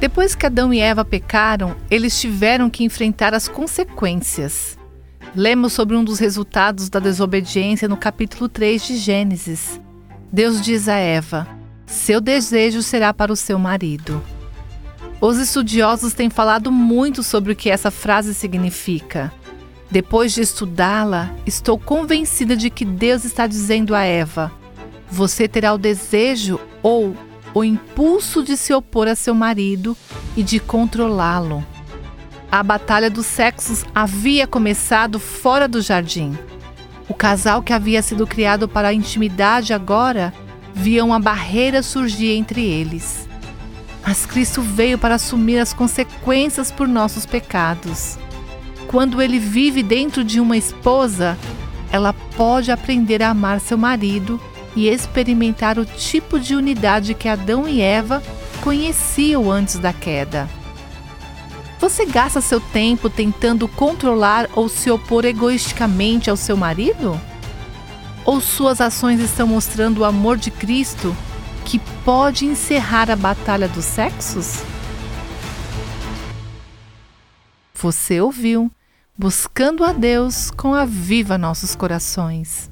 Depois que Adão e Eva pecaram, eles tiveram que enfrentar as consequências. Lemos sobre um dos resultados da desobediência no capítulo 3 de Gênesis. Deus diz a Eva: Seu desejo será para o seu marido. Os estudiosos têm falado muito sobre o que essa frase significa. Depois de estudá-la, estou convencida de que Deus está dizendo a Eva: Você terá o desejo ou o impulso de se opor a seu marido e de controlá-lo. A batalha dos sexos havia começado fora do jardim. O casal que havia sido criado para a intimidade agora via uma barreira surgir entre eles. Mas Cristo veio para assumir as consequências por nossos pecados. Quando ele vive dentro de uma esposa, ela pode aprender a amar seu marido e experimentar o tipo de unidade que Adão e Eva conheciam antes da queda. Você gasta seu tempo tentando controlar ou se opor egoisticamente ao seu marido? Ou suas ações estão mostrando o amor de Cristo que pode encerrar a batalha dos sexos? Você ouviu Buscando a Deus com a Viva Nossos Corações.